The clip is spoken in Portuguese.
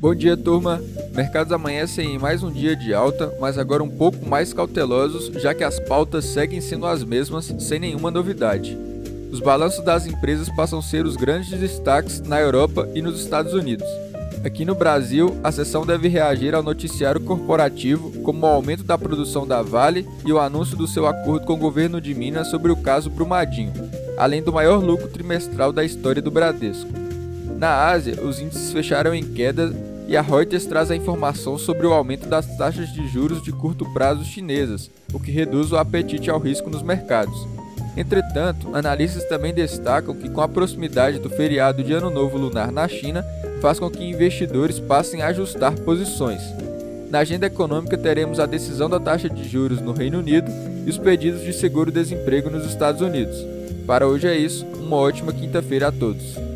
Bom dia, turma. Mercados amanhecem em mais um dia de alta, mas agora um pouco mais cautelosos, já que as pautas seguem sendo as mesmas, sem nenhuma novidade. Os balanços das empresas passam a ser os grandes destaques na Europa e nos Estados Unidos. Aqui no Brasil, a sessão deve reagir ao noticiário corporativo, como o aumento da produção da Vale e o anúncio do seu acordo com o governo de Minas sobre o caso Brumadinho, além do maior lucro trimestral da história do Bradesco. Na Ásia, os índices fecharam em queda e a Reuters traz a informação sobre o aumento das taxas de juros de curto prazo chinesas, o que reduz o apetite ao risco nos mercados. Entretanto, analistas também destacam que, com a proximidade do feriado de Ano Novo Lunar na China, faz com que investidores passem a ajustar posições. Na agenda econômica, teremos a decisão da taxa de juros no Reino Unido e os pedidos de seguro-desemprego nos Estados Unidos. Para hoje é isso, uma ótima quinta-feira a todos.